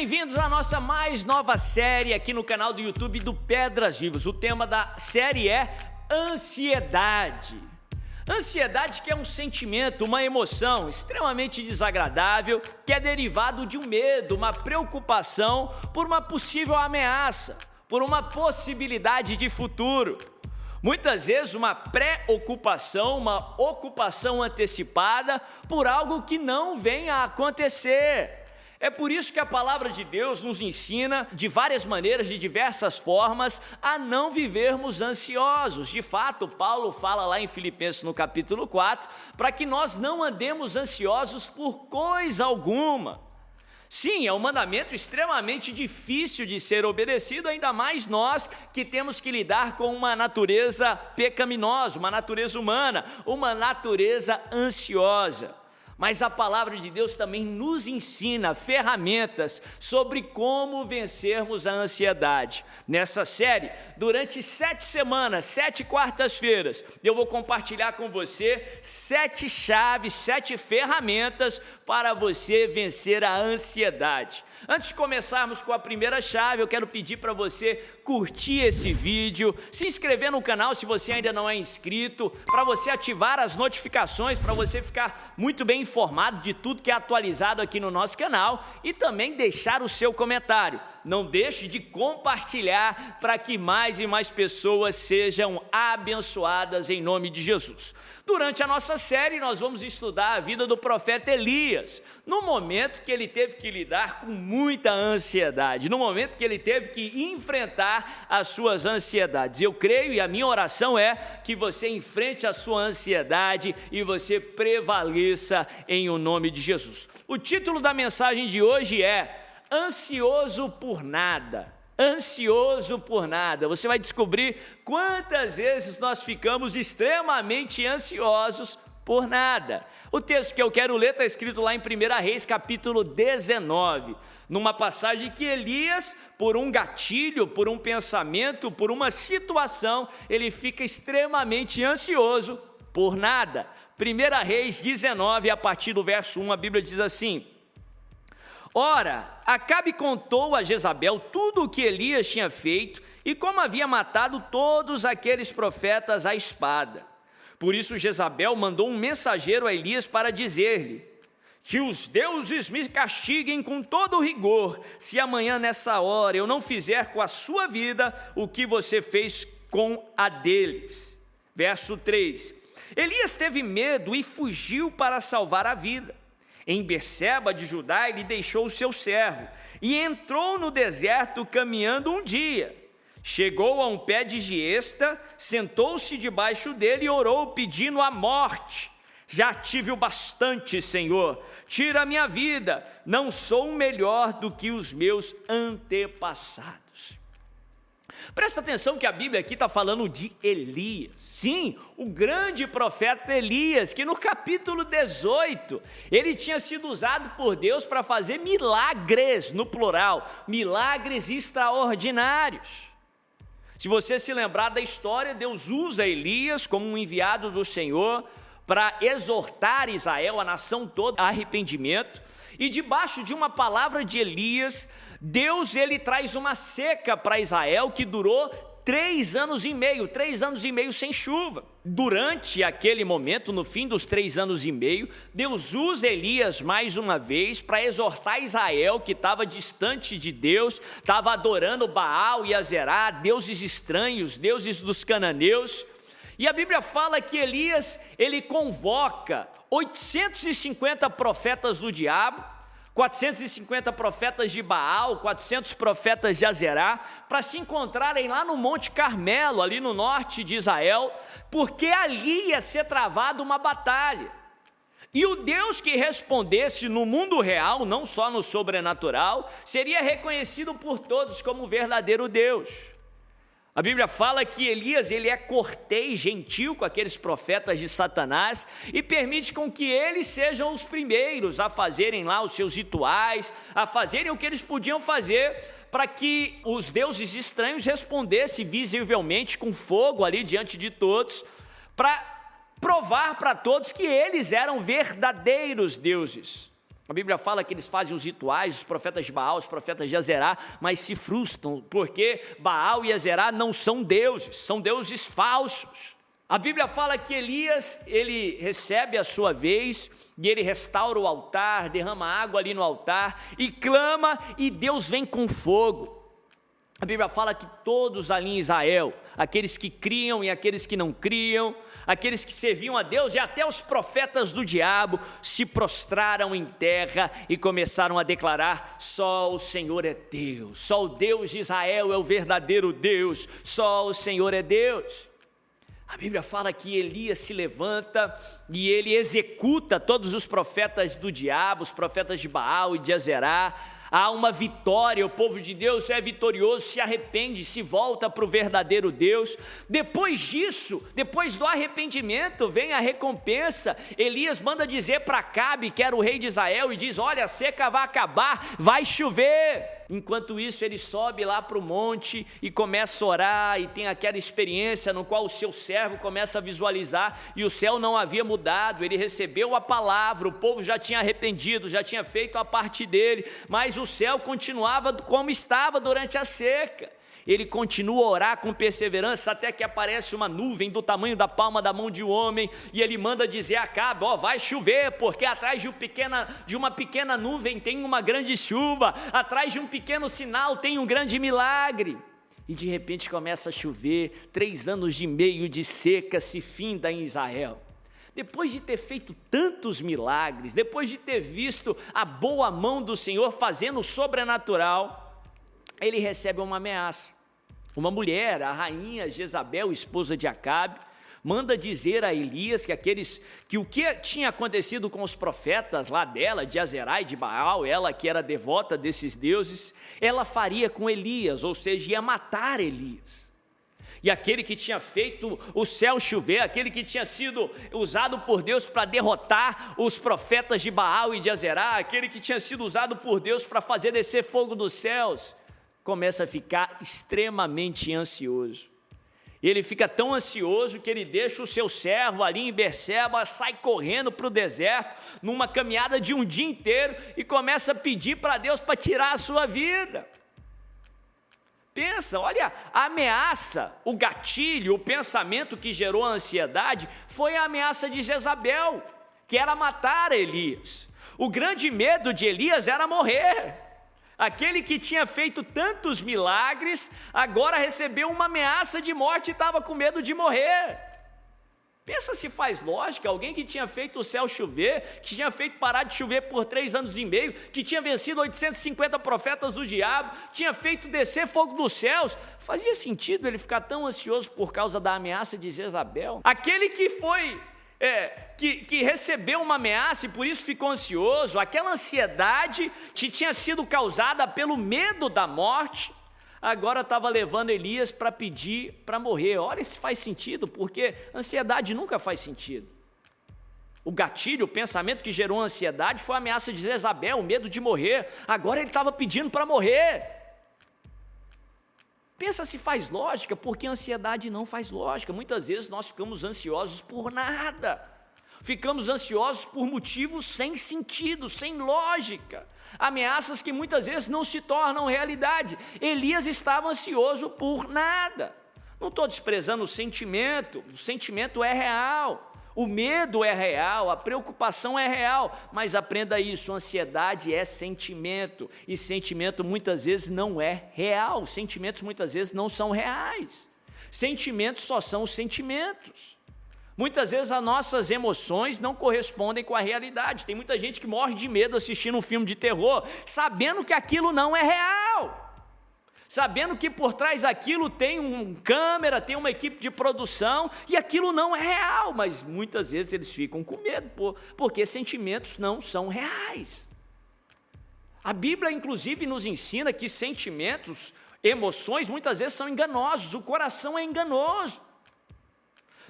bem-vindos à nossa mais nova série aqui no canal do YouTube do Pedras Vivas. O tema da série é ansiedade. Ansiedade que é um sentimento, uma emoção extremamente desagradável que é derivado de um medo, uma preocupação por uma possível ameaça, por uma possibilidade de futuro. Muitas vezes uma pré-ocupação, uma ocupação antecipada por algo que não vem a acontecer. É por isso que a palavra de Deus nos ensina de várias maneiras, de diversas formas, a não vivermos ansiosos. De fato, Paulo fala lá em Filipenses no capítulo 4, para que nós não andemos ansiosos por coisa alguma. Sim, é um mandamento extremamente difícil de ser obedecido, ainda mais nós que temos que lidar com uma natureza pecaminosa, uma natureza humana, uma natureza ansiosa mas a palavra de Deus também nos ensina ferramentas sobre como vencermos a ansiedade. Nessa série, durante sete semanas, sete quartas-feiras, eu vou compartilhar com você sete chaves, sete ferramentas para você vencer a ansiedade. Antes de começarmos com a primeira chave, eu quero pedir para você curtir esse vídeo, se inscrever no canal se você ainda não é inscrito, para você ativar as notificações, para você ficar muito bem informado de tudo que é atualizado aqui no nosso canal e também deixar o seu comentário. Não deixe de compartilhar para que mais e mais pessoas sejam abençoadas em nome de Jesus. Durante a nossa série, nós vamos estudar a vida do profeta Elias, no momento que ele teve que lidar com muita ansiedade, no momento que ele teve que enfrentar as suas ansiedades. Eu creio e a minha oração é que você enfrente a sua ansiedade e você prevaleça em o nome de Jesus. O título da mensagem de hoje é Ansioso por nada ansioso por nada. Você vai descobrir quantas vezes nós ficamos extremamente ansiosos por nada. O texto que eu quero ler está escrito lá em 1 Reis, capítulo 19, numa passagem que Elias, por um gatilho, por um pensamento, por uma situação, ele fica extremamente ansioso por nada. 1 Reis 19, a partir do verso 1, a Bíblia diz assim: Ora, Acabe contou a Jezabel tudo o que Elias tinha feito e como havia matado todos aqueles profetas à espada. Por isso Jezabel mandou um mensageiro a Elias para dizer-lhe: Que os deuses me castiguem com todo rigor, se amanhã nessa hora eu não fizer com a sua vida o que você fez com a deles. Verso 3: Elias teve medo e fugiu para salvar a vida. Em Berseba de Judá, ele deixou o seu servo e entrou no deserto caminhando um dia. Chegou a um pé de giesta, sentou-se debaixo dele e orou, pedindo a morte. Já tive o bastante, Senhor. Tira a minha vida. Não sou melhor do que os meus antepassados. Presta atenção que a Bíblia aqui está falando de Elias. Sim, o grande profeta Elias, que no capítulo 18, ele tinha sido usado por Deus para fazer milagres, no plural, milagres extraordinários. Se você se lembrar da história, Deus usa Elias como um enviado do Senhor para exortar Israel, a nação toda, a arrependimento. E debaixo de uma palavra de Elias, Deus ele traz uma seca para Israel que durou três anos e meio, três anos e meio sem chuva. Durante aquele momento, no fim dos três anos e meio, Deus usa Elias mais uma vez para exortar Israel, que estava distante de Deus, estava adorando Baal e Azerá, deuses estranhos, deuses dos cananeus. E a Bíblia fala que Elias, ele convoca 850 profetas do diabo, 450 profetas de Baal, 400 profetas de Azerá, para se encontrarem lá no Monte Carmelo, ali no norte de Israel, porque ali ia ser travada uma batalha. E o Deus que respondesse no mundo real, não só no sobrenatural, seria reconhecido por todos como o verdadeiro Deus. A Bíblia fala que Elias ele é cortês, gentil com aqueles profetas de Satanás e permite com que eles sejam os primeiros a fazerem lá os seus rituais, a fazerem o que eles podiam fazer para que os deuses estranhos respondessem visivelmente com fogo ali diante de todos, para provar para todos que eles eram verdadeiros deuses. A Bíblia fala que eles fazem os rituais, os profetas de Baal, os profetas de Azerá, mas se frustram, porque Baal e Azerá não são deuses, são deuses falsos. A Bíblia fala que Elias, ele recebe a sua vez, e ele restaura o altar, derrama água ali no altar, e clama, e Deus vem com fogo. A Bíblia fala que todos ali em Israel, aqueles que criam e aqueles que não criam, aqueles que serviam a Deus e até os profetas do diabo se prostraram em terra e começaram a declarar: só o Senhor é Deus, só o Deus de Israel é o verdadeiro Deus, só o Senhor é Deus. A Bíblia fala que Elias se levanta e ele executa todos os profetas do diabo, os profetas de Baal e de Azerá há uma vitória, o povo de Deus é vitorioso, se arrepende, se volta para o verdadeiro Deus. Depois disso, depois do arrependimento, vem a recompensa. Elias manda dizer para Cabe, que era o rei de Israel, e diz: Olha, a seca vai acabar, vai chover. Enquanto isso, ele sobe lá para o monte e começa a orar, e tem aquela experiência no qual o seu servo começa a visualizar, e o céu não havia mudado, ele recebeu a palavra, o povo já tinha arrependido, já tinha feito a parte dele, mas o céu continuava como estava durante a seca ele continua a orar com perseverança até que aparece uma nuvem do tamanho da palma da mão de um homem e ele manda dizer a Cabe, ó, vai chover, porque atrás de, um pequena, de uma pequena nuvem tem uma grande chuva, atrás de um pequeno sinal tem um grande milagre. E de repente começa a chover, três anos e meio de seca se finda em Israel. Depois de ter feito tantos milagres, depois de ter visto a boa mão do Senhor fazendo o sobrenatural, ele recebe uma ameaça. Uma mulher, a rainha Jezabel, esposa de Acabe, manda dizer a Elias que aqueles que o que tinha acontecido com os profetas lá dela, de Azerá e de Baal, ela que era devota desses deuses, ela faria com Elias, ou seja, ia matar Elias. E aquele que tinha feito o céu chover, aquele que tinha sido usado por Deus para derrotar os profetas de Baal e de Azerá, aquele que tinha sido usado por Deus para fazer descer fogo dos céus, começa a ficar extremamente ansioso. Ele fica tão ansioso que ele deixa o seu servo ali em Berseba, sai correndo para o deserto, numa caminhada de um dia inteiro, e começa a pedir para Deus para tirar a sua vida. Pensa, olha, a ameaça, o gatilho, o pensamento que gerou a ansiedade foi a ameaça de Jezabel, que era matar Elias. O grande medo de Elias era morrer. Aquele que tinha feito tantos milagres, agora recebeu uma ameaça de morte e estava com medo de morrer. Pensa se faz lógica, alguém que tinha feito o céu chover, que tinha feito parar de chover por três anos e meio, que tinha vencido 850 profetas do diabo, tinha feito descer fogo dos céus, fazia sentido ele ficar tão ansioso por causa da ameaça de Jezabel? Aquele que foi é, que, que recebeu uma ameaça e por isso ficou ansioso, aquela ansiedade que tinha sido causada pelo medo da morte, agora estava levando Elias para pedir para morrer. Olha se faz sentido, porque ansiedade nunca faz sentido. O gatilho, o pensamento que gerou ansiedade foi a ameaça de Jezabel, o medo de morrer. Agora ele estava pedindo para morrer. Pensa se faz lógica, porque a ansiedade não faz lógica. Muitas vezes nós ficamos ansiosos por nada. Ficamos ansiosos por motivos sem sentido, sem lógica. Ameaças que muitas vezes não se tornam realidade. Elias estava ansioso por nada. Não estou desprezando o sentimento, o sentimento é real. O medo é real, a preocupação é real, mas aprenda isso: ansiedade é sentimento, e sentimento muitas vezes não é real, sentimentos muitas vezes não são reais. Sentimentos só são sentimentos. Muitas vezes as nossas emoções não correspondem com a realidade. Tem muita gente que morre de medo assistindo um filme de terror, sabendo que aquilo não é real sabendo que por trás daquilo tem um câmera, tem uma equipe de produção, e aquilo não é real, mas muitas vezes eles ficam com medo, porque sentimentos não são reais. A Bíblia, inclusive, nos ensina que sentimentos, emoções, muitas vezes são enganosos, o coração é enganoso.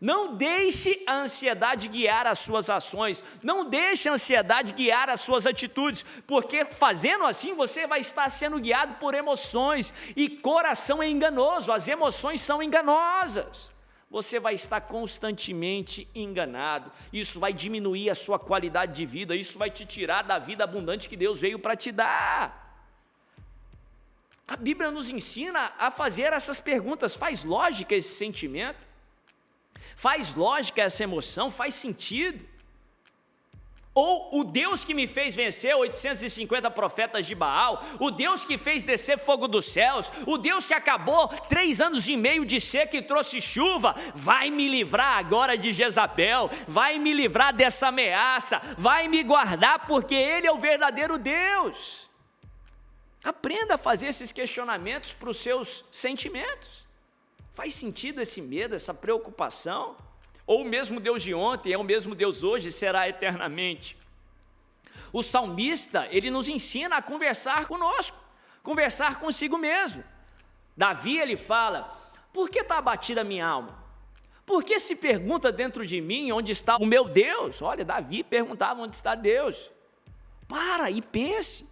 Não deixe a ansiedade guiar as suas ações, não deixe a ansiedade guiar as suas atitudes, porque fazendo assim você vai estar sendo guiado por emoções, e coração é enganoso, as emoções são enganosas. você vai estar constantemente enganado. Isso vai diminuir a sua qualidade de vida, isso vai te tirar da vida abundante que Deus veio para te dar. A Bíblia nos ensina a fazer essas perguntas. Faz lógica esse sentimento? Faz lógica essa emoção? Faz sentido? Ou o Deus que me fez vencer 850 profetas de Baal, o Deus que fez descer fogo dos céus, o Deus que acabou três anos e meio de seca e trouxe chuva, vai me livrar agora de Jezabel, vai me livrar dessa ameaça, vai me guardar, porque Ele é o verdadeiro Deus. Aprenda a fazer esses questionamentos para os seus sentimentos. Faz sentido esse medo, essa preocupação? Ou o mesmo Deus de ontem é o mesmo Deus hoje, será eternamente. O salmista, ele nos ensina a conversar conosco, conversar consigo mesmo. Davi, ele fala: Por que está abatida a minha alma? Por que se pergunta dentro de mim onde está o meu Deus? Olha, Davi perguntava onde está Deus. Para e pense.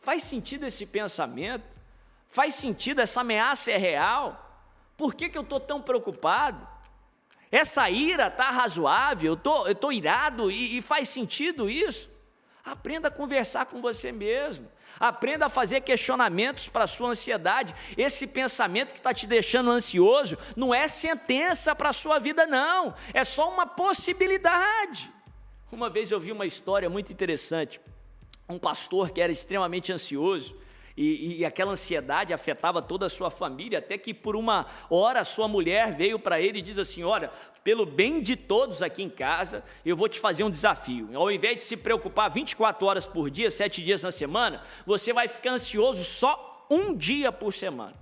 Faz sentido esse pensamento? Faz sentido? Essa ameaça é real? Por que, que eu estou tão preocupado? Essa ira está razoável, eu estou irado e, e faz sentido isso? Aprenda a conversar com você mesmo. Aprenda a fazer questionamentos para a sua ansiedade. Esse pensamento que está te deixando ansioso não é sentença para a sua vida, não. É só uma possibilidade. Uma vez eu vi uma história muito interessante. Um pastor que era extremamente ansioso e, e, aquela ansiedade afetava toda a sua família, até que por uma hora sua mulher veio para ele e diz assim: Olha, pelo bem de todos aqui em casa, eu vou te fazer um desafio. Ao invés de se preocupar 24 horas por dia, 7 dias na semana, você vai ficar ansioso só um dia por semana.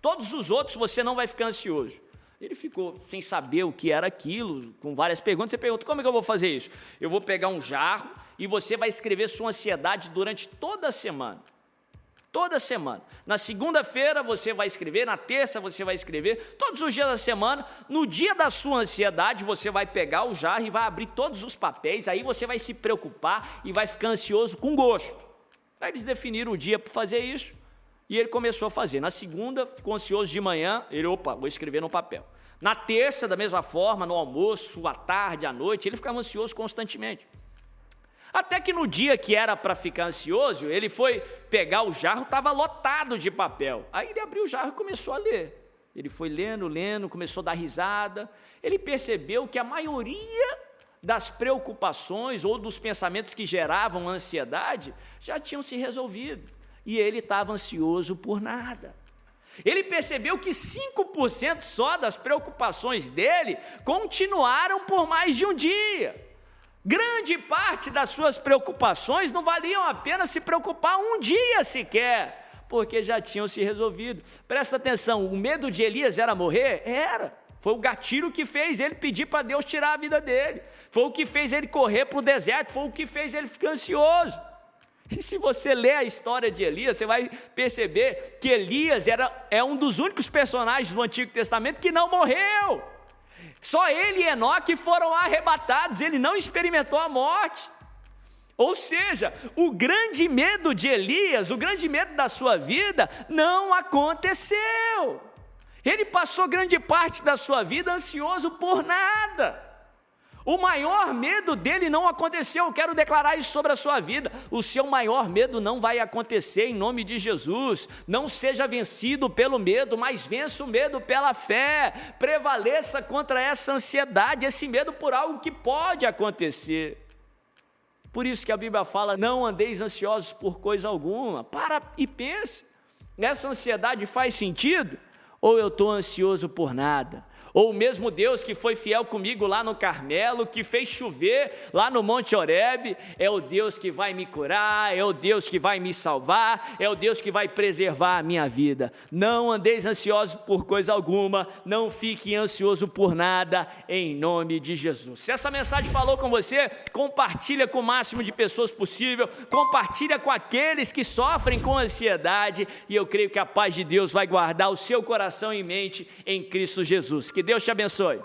Todos os outros você não vai ficar ansioso. Ele ficou sem saber o que era aquilo, com várias perguntas. Você pergunta: como é que eu vou fazer isso? Eu vou pegar um jarro e você vai escrever sua ansiedade durante toda a semana toda semana. Na segunda-feira você vai escrever, na terça você vai escrever, todos os dias da semana. No dia da sua ansiedade, você vai pegar o jarro e vai abrir todos os papéis, aí você vai se preocupar e vai ficar ansioso com gosto. Aí eles definiram o dia para fazer isso e ele começou a fazer. Na segunda, ficou ansioso de manhã, ele, opa, vou escrever no papel. Na terça, da mesma forma, no almoço, à tarde, à noite, ele ficava ansioso constantemente. Até que no dia que era para ficar ansioso, ele foi pegar o jarro, estava lotado de papel. Aí ele abriu o jarro e começou a ler. Ele foi lendo, lendo, começou a dar risada. Ele percebeu que a maioria das preocupações ou dos pensamentos que geravam ansiedade já tinham se resolvido. E ele estava ansioso por nada. Ele percebeu que 5% só das preocupações dele continuaram por mais de um dia. Grande parte das suas preocupações não valiam a pena se preocupar um dia sequer, porque já tinham se resolvido. Presta atenção: o medo de Elias era morrer? Era. Foi o gatilho que fez ele pedir para Deus tirar a vida dele. Foi o que fez ele correr para o deserto. Foi o que fez ele ficar ansioso. E se você ler a história de Elias, você vai perceber que Elias era, é um dos únicos personagens do Antigo Testamento que não morreu. Só ele e Enoque foram arrebatados, ele não experimentou a morte. Ou seja, o grande medo de Elias, o grande medo da sua vida, não aconteceu. Ele passou grande parte da sua vida ansioso por nada. O maior medo dele não aconteceu. Eu quero declarar isso sobre a sua vida. O seu maior medo não vai acontecer em nome de Jesus. Não seja vencido pelo medo, mas vença o medo pela fé. Prevaleça contra essa ansiedade, esse medo por algo que pode acontecer. Por isso que a Bíblia fala: não andeis ansiosos por coisa alguma. Para e pense. Essa ansiedade faz sentido? Ou eu estou ansioso por nada? Ou o mesmo Deus que foi fiel comigo lá no Carmelo, que fez chover lá no Monte Oreb, é o Deus que vai me curar, é o Deus que vai me salvar, é o Deus que vai preservar a minha vida. Não andeis ansiosos por coisa alguma, não fique ansioso por nada, em nome de Jesus. Se essa mensagem falou com você, compartilha com o máximo de pessoas possível, compartilha com aqueles que sofrem com ansiedade, e eu creio que a paz de Deus vai guardar o seu coração e mente em Cristo Jesus. Que Deus te abençoe.